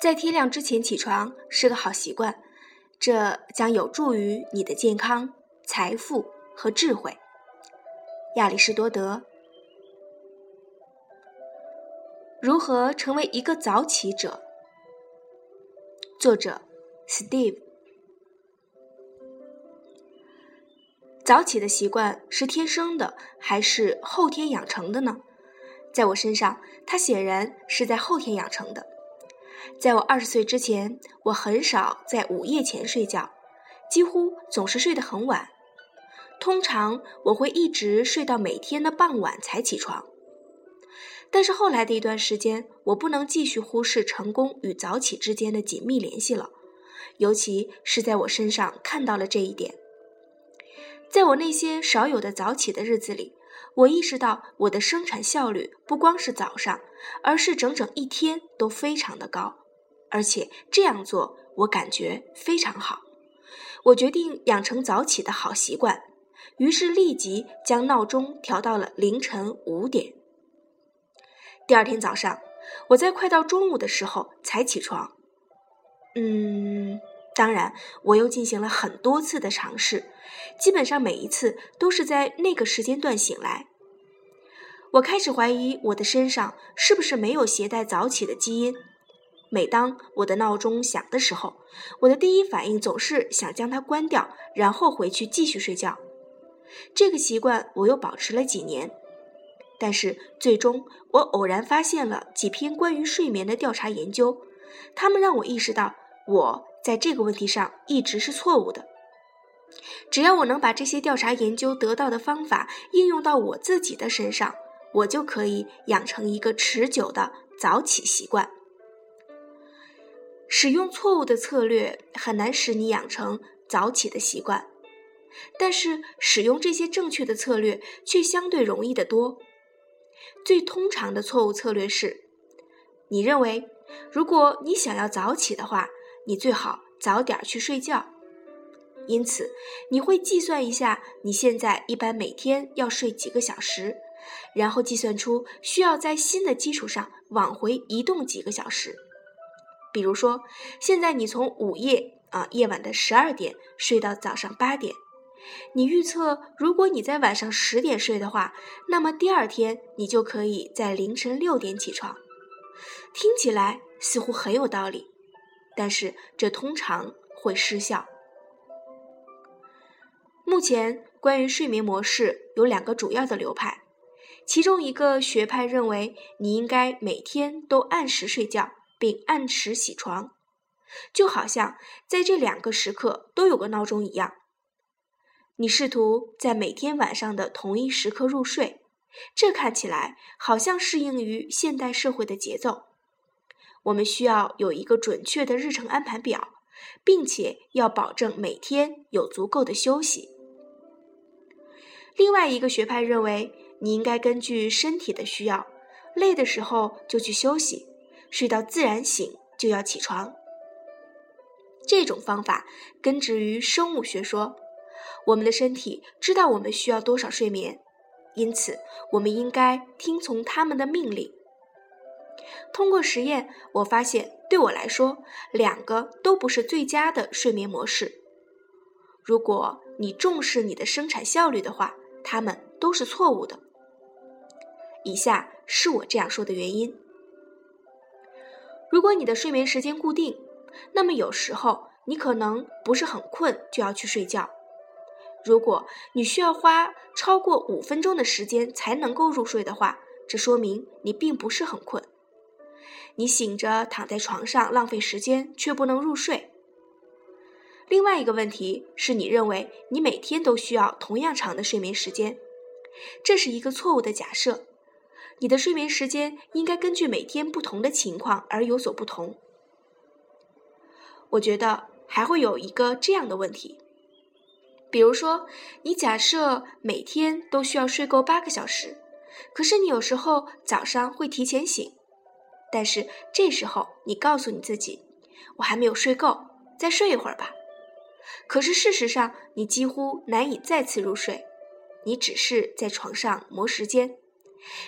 在天亮之前起床是个好习惯，这将有助于你的健康、财富和智慧。亚里士多德。如何成为一个早起者？作者：Steve。早起的习惯是天生的还是后天养成的呢？在我身上，它显然是在后天养成的。在我二十岁之前，我很少在午夜前睡觉，几乎总是睡得很晚。通常我会一直睡到每天的傍晚才起床。但是后来的一段时间，我不能继续忽视成功与早起之间的紧密联系了，尤其是在我身上看到了这一点。在我那些少有的早起的日子里，我意识到我的生产效率不光是早上，而是整整一天都非常的高，而且这样做我感觉非常好。我决定养成早起的好习惯，于是立即将闹钟调到了凌晨五点。第二天早上，我在快到中午的时候才起床。嗯，当然，我又进行了很多次的尝试，基本上每一次都是在那个时间段醒来。我开始怀疑我的身上是不是没有携带早起的基因。每当我的闹钟响的时候，我的第一反应总是想将它关掉，然后回去继续睡觉。这个习惯我又保持了几年。但是最终，我偶然发现了几篇关于睡眠的调查研究，他们让我意识到我在这个问题上一直是错误的。只要我能把这些调查研究得到的方法应用到我自己的身上，我就可以养成一个持久的早起习惯。使用错误的策略很难使你养成早起的习惯，但是使用这些正确的策略却相对容易得多。最通常的错误策略是，你认为，如果你想要早起的话，你最好早点去睡觉。因此，你会计算一下你现在一般每天要睡几个小时，然后计算出需要在新的基础上往回移动几个小时。比如说，现在你从午夜啊夜晚的十二点睡到早上八点。你预测，如果你在晚上十点睡的话，那么第二天你就可以在凌晨六点起床。听起来似乎很有道理，但是这通常会失效。目前关于睡眠模式有两个主要的流派，其中一个学派认为你应该每天都按时睡觉并按时起床，就好像在这两个时刻都有个闹钟一样。你试图在每天晚上的同一时刻入睡，这看起来好像适应于现代社会的节奏。我们需要有一个准确的日程安排表，并且要保证每天有足够的休息。另外一个学派认为，你应该根据身体的需要，累的时候就去休息，睡到自然醒就要起床。这种方法根植于生物学说。我们的身体知道我们需要多少睡眠，因此我们应该听从他们的命令。通过实验，我发现对我来说，两个都不是最佳的睡眠模式。如果你重视你的生产效率的话，它们都是错误的。以下是我这样说的原因：如果你的睡眠时间固定，那么有时候你可能不是很困就要去睡觉。如果你需要花超过五分钟的时间才能够入睡的话，这说明你并不是很困。你醒着躺在床上浪费时间却不能入睡。另外一个问题是你认为你每天都需要同样长的睡眠时间，这是一个错误的假设。你的睡眠时间应该根据每天不同的情况而有所不同。我觉得还会有一个这样的问题。比如说，你假设每天都需要睡够八个小时，可是你有时候早上会提前醒，但是这时候你告诉你自己，我还没有睡够，再睡一会儿吧。可是事实上，你几乎难以再次入睡，你只是在床上磨时间，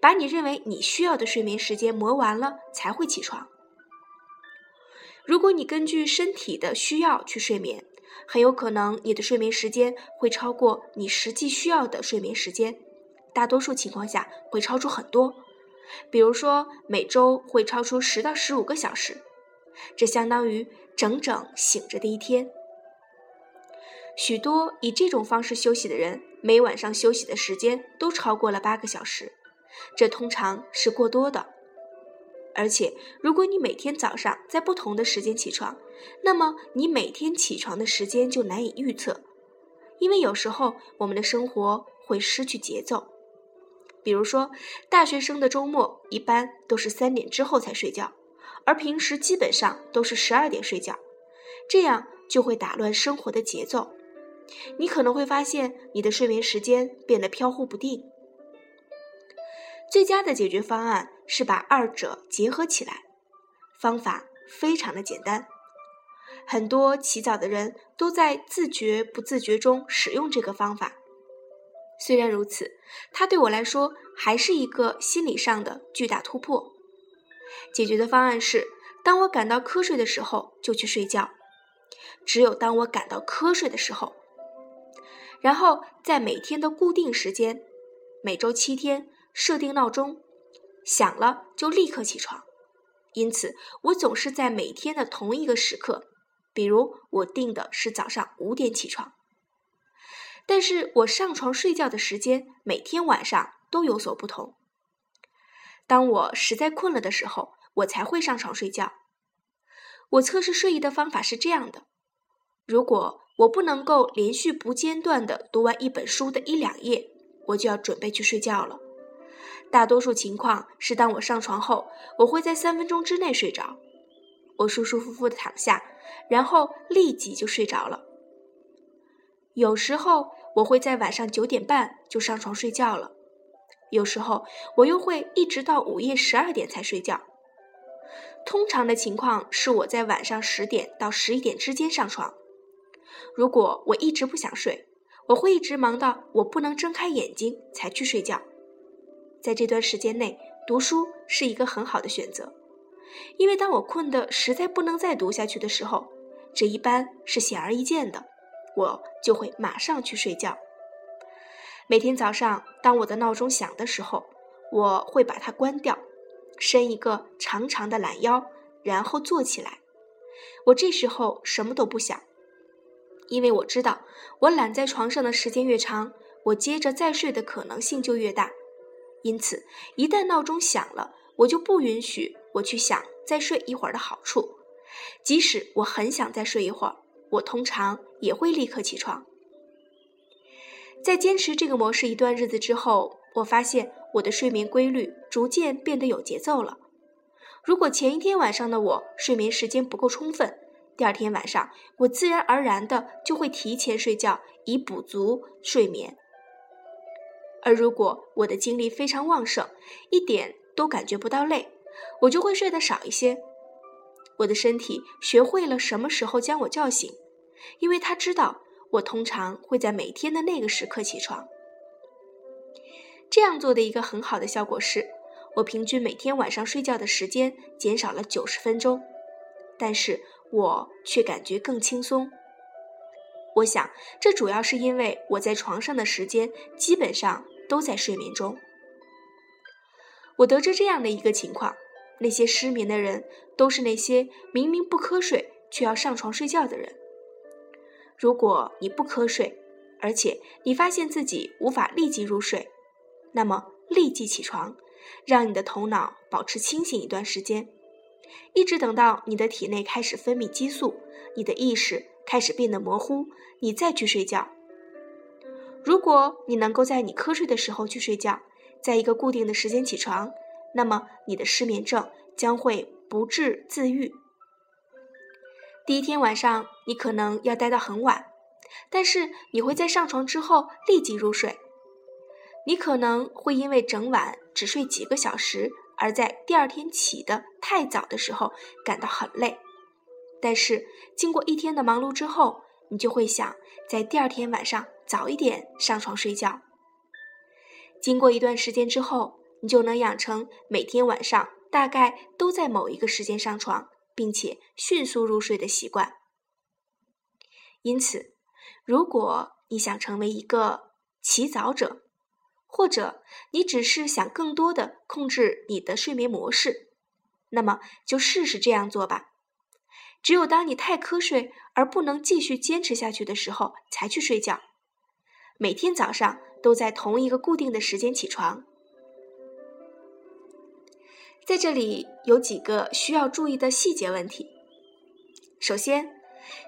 把你认为你需要的睡眠时间磨完了才会起床。如果你根据身体的需要去睡眠，很有可能你的睡眠时间会超过你实际需要的睡眠时间，大多数情况下会超出很多。比如说，每周会超出十到十五个小时，这相当于整整醒着的一天。许多以这种方式休息的人，每晚上休息的时间都超过了八个小时，这通常是过多的。而且，如果你每天早上在不同的时间起床，那么你每天起床的时间就难以预测，因为有时候我们的生活会失去节奏。比如说，大学生的周末一般都是三点之后才睡觉，而平时基本上都是十二点睡觉，这样就会打乱生活的节奏。你可能会发现你的睡眠时间变得飘忽不定。最佳的解决方案是把二者结合起来，方法非常的简单。很多起早的人都在自觉不自觉中使用这个方法。虽然如此，它对我来说还是一个心理上的巨大突破。解决的方案是：当我感到瞌睡的时候就去睡觉，只有当我感到瞌睡的时候。然后在每天的固定时间，每周七天设定闹钟，响了就立刻起床。因此，我总是在每天的同一个时刻，比如我定的是早上五点起床。但是我上床睡觉的时间每天晚上都有所不同。当我实在困了的时候，我才会上床睡觉。我测试睡意的方法是这样的：如果我不能够连续不间断的读完一本书的一两页，我就要准备去睡觉了。大多数情况是，当我上床后，我会在三分钟之内睡着。我舒舒服服的躺下，然后立即就睡着了。有时候。我会在晚上九点半就上床睡觉了，有时候我又会一直到午夜十二点才睡觉。通常的情况是我在晚上十点到十一点之间上床。如果我一直不想睡，我会一直忙到我不能睁开眼睛才去睡觉。在这段时间内，读书是一个很好的选择，因为当我困得实在不能再读下去的时候，这一般是显而易见的。我就会马上去睡觉。每天早上，当我的闹钟响的时候，我会把它关掉，伸一个长长的懒腰，然后坐起来。我这时候什么都不想，因为我知道，我懒在床上的时间越长，我接着再睡的可能性就越大。因此，一旦闹钟响了，我就不允许我去想再睡一会儿的好处，即使我很想再睡一会儿。我通常也会立刻起床。在坚持这个模式一段日子之后，我发现我的睡眠规律逐渐变得有节奏了。如果前一天晚上的我睡眠时间不够充分，第二天晚上我自然而然的就会提前睡觉，以补足睡眠。而如果我的精力非常旺盛，一点都感觉不到累，我就会睡得少一些。我的身体学会了什么时候将我叫醒，因为他知道我通常会在每天的那个时刻起床。这样做的一个很好的效果是，我平均每天晚上睡觉的时间减少了九十分钟，但是我却感觉更轻松。我想，这主要是因为我在床上的时间基本上都在睡眠中。我得知这样的一个情况。那些失眠的人，都是那些明明不瞌睡却要上床睡觉的人。如果你不瞌睡，而且你发现自己无法立即入睡，那么立即起床，让你的头脑保持清醒一段时间，一直等到你的体内开始分泌激素，你的意识开始变得模糊，你再去睡觉。如果你能够在你瞌睡的时候去睡觉，在一个固定的时间起床。那么你的失眠症将会不治自愈。第一天晚上你可能要待到很晚，但是你会在上床之后立即入睡。你可能会因为整晚只睡几个小时，而在第二天起的太早的时候感到很累。但是经过一天的忙碌之后，你就会想在第二天晚上早一点上床睡觉。经过一段时间之后。你就能养成每天晚上大概都在某一个时间上床，并且迅速入睡的习惯。因此，如果你想成为一个起早者，或者你只是想更多的控制你的睡眠模式，那么就试试这样做吧。只有当你太瞌睡而不能继续坚持下去的时候，才去睡觉。每天早上都在同一个固定的时间起床。在这里有几个需要注意的细节问题。首先，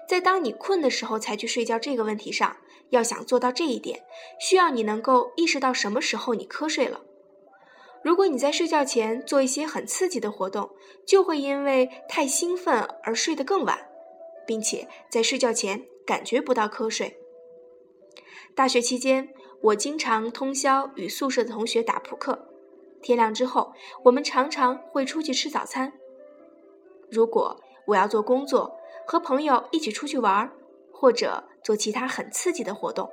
在当你困的时候才去睡觉这个问题上，要想做到这一点，需要你能够意识到什么时候你瞌睡了。如果你在睡觉前做一些很刺激的活动，就会因为太兴奋而睡得更晚，并且在睡觉前感觉不到瞌睡。大学期间，我经常通宵与宿舍的同学打扑克。天亮之后，我们常常会出去吃早餐。如果我要做工作，和朋友一起出去玩，或者做其他很刺激的活动，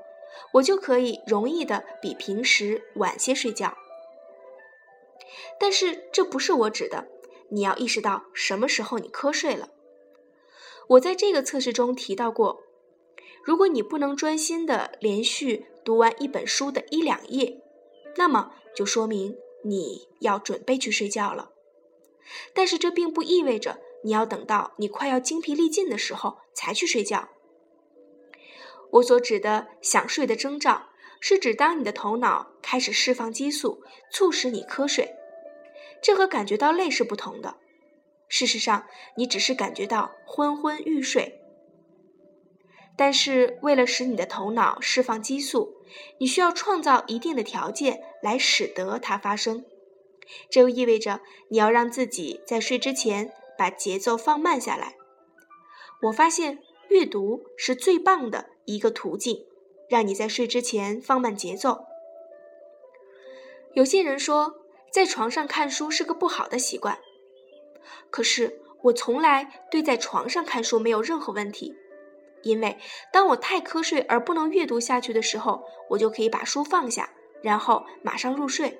我就可以容易的比平时晚些睡觉。但是这不是我指的，你要意识到什么时候你瞌睡了。我在这个测试中提到过，如果你不能专心的连续读完一本书的一两页，那么就说明你要准备去睡觉了。但是这并不意味着你要等到你快要精疲力尽的时候才去睡觉。我所指的想睡的征兆，是指当你的头脑开始释放激素，促使你瞌睡。这和感觉到累是不同的。事实上，你只是感觉到昏昏欲睡。但是，为了使你的头脑释放激素，你需要创造一定的条件来使得它发生。这又意味着你要让自己在睡之前把节奏放慢下来。我发现阅读是最棒的一个途径，让你在睡之前放慢节奏。有些人说。在床上看书是个不好的习惯，可是我从来对在床上看书没有任何问题，因为当我太瞌睡而不能阅读下去的时候，我就可以把书放下，然后马上入睡。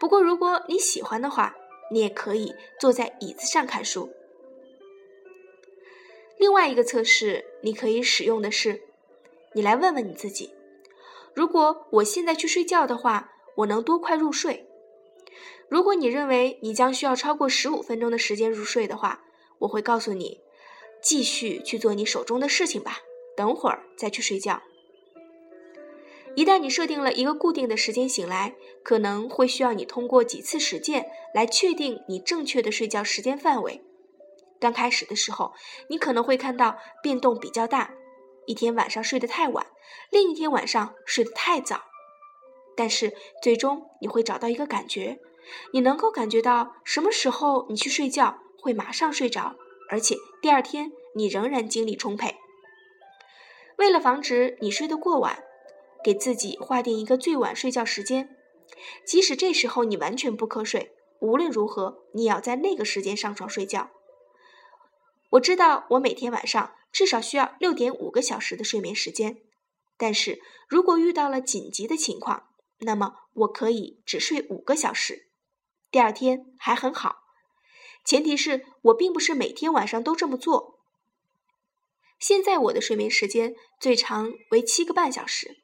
不过如果你喜欢的话，你也可以坐在椅子上看书。另外一个测试你可以使用的是，你来问问你自己：如果我现在去睡觉的话，我能多快入睡？如果你认为你将需要超过十五分钟的时间入睡的话，我会告诉你，继续去做你手中的事情吧，等会儿再去睡觉。一旦你设定了一个固定的时间醒来，可能会需要你通过几次实践来确定你正确的睡觉时间范围。刚开始的时候，你可能会看到变动比较大，一天晚上睡得太晚，另一天晚上睡得太早，但是最终你会找到一个感觉。你能够感觉到什么时候你去睡觉会马上睡着，而且第二天你仍然精力充沛。为了防止你睡得过晚，给自己划定一个最晚睡觉时间，即使这时候你完全不瞌睡，无论如何你也要在那个时间上床睡觉。我知道我每天晚上至少需要六点五个小时的睡眠时间，但是如果遇到了紧急的情况，那么我可以只睡五个小时。第二天还很好，前提是我并不是每天晚上都这么做。现在我的睡眠时间最长为七个半小时，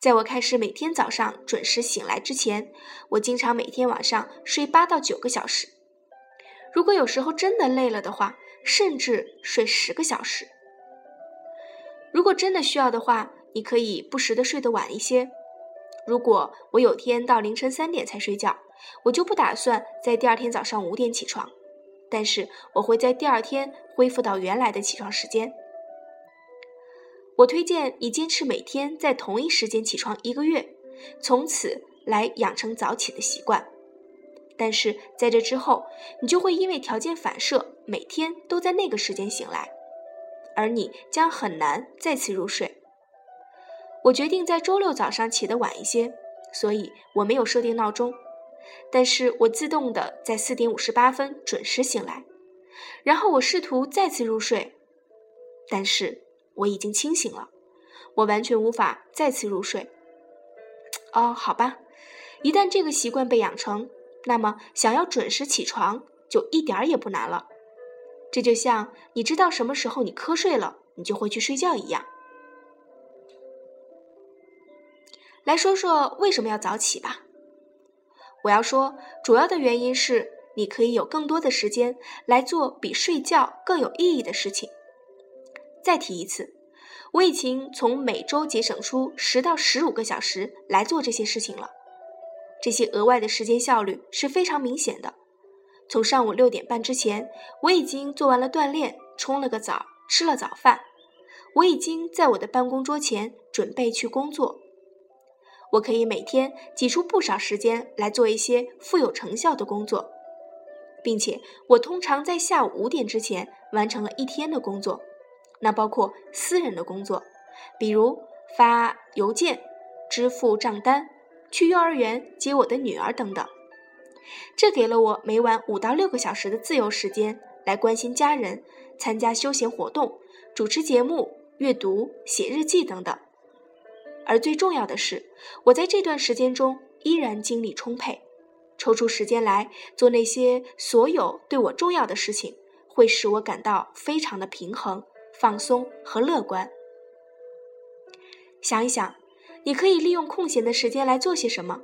在我开始每天早上准时醒来之前，我经常每天晚上睡八到九个小时。如果有时候真的累了的话，甚至睡十个小时。如果真的需要的话，你可以不时的睡得晚一些。如果我有天到凌晨三点才睡觉。我就不打算在第二天早上五点起床，但是我会在第二天恢复到原来的起床时间。我推荐你坚持每天在同一时间起床一个月，从此来养成早起的习惯。但是在这之后，你就会因为条件反射，每天都在那个时间醒来，而你将很难再次入睡。我决定在周六早上起得晚一些，所以我没有设定闹钟。但是我自动的在四点五十八分准时醒来，然后我试图再次入睡，但是我已经清醒了，我完全无法再次入睡。哦，好吧，一旦这个习惯被养成，那么想要准时起床就一点儿也不难了。这就像你知道什么时候你瞌睡了，你就会去睡觉一样。来说说为什么要早起吧。我要说，主要的原因是你可以有更多的时间来做比睡觉更有意义的事情。再提一次，我已经从每周节省出十到十五个小时来做这些事情了。这些额外的时间效率是非常明显的。从上午六点半之前，我已经做完了锻炼，冲了个澡，吃了早饭，我已经在我的办公桌前准备去工作。我可以每天挤出不少时间来做一些富有成效的工作，并且我通常在下午五点之前完成了一天的工作，那包括私人的工作，比如发邮件、支付账单、去幼儿园接我的女儿等等。这给了我每晚五到六个小时的自由时间，来关心家人、参加休闲活动、主持节目、阅读、写日记等等。而最重要的是，我在这段时间中依然精力充沛，抽出时间来做那些所有对我重要的事情，会使我感到非常的平衡、放松和乐观。想一想，你可以利用空闲的时间来做些什么？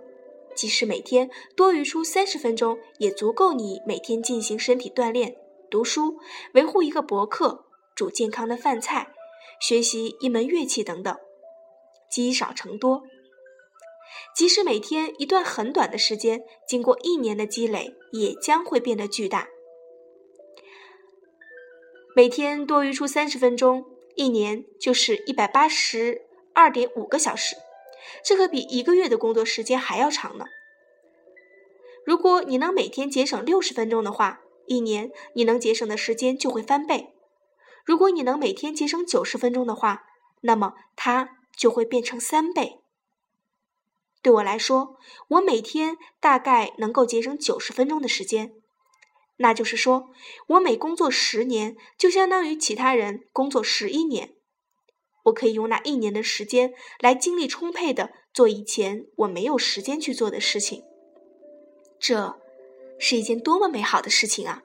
即使每天多余出三十分钟，也足够你每天进行身体锻炼、读书、维护一个博客、煮健康的饭菜、学习一门乐器等等。积少成多，即使每天一段很短的时间，经过一年的积累，也将会变得巨大。每天多余出三十分钟，一年就是一百八十二点五个小时，这可比一个月的工作时间还要长呢。如果你能每天节省六十分钟的话，一年你能节省的时间就会翻倍；如果你能每天节省九十分钟的话，那么它。就会变成三倍。对我来说，我每天大概能够节省九十分钟的时间，那就是说，我每工作十年，就相当于其他人工作十一年。我可以用那一年的时间来精力充沛的做以前我没有时间去做的事情。这是一件多么美好的事情啊！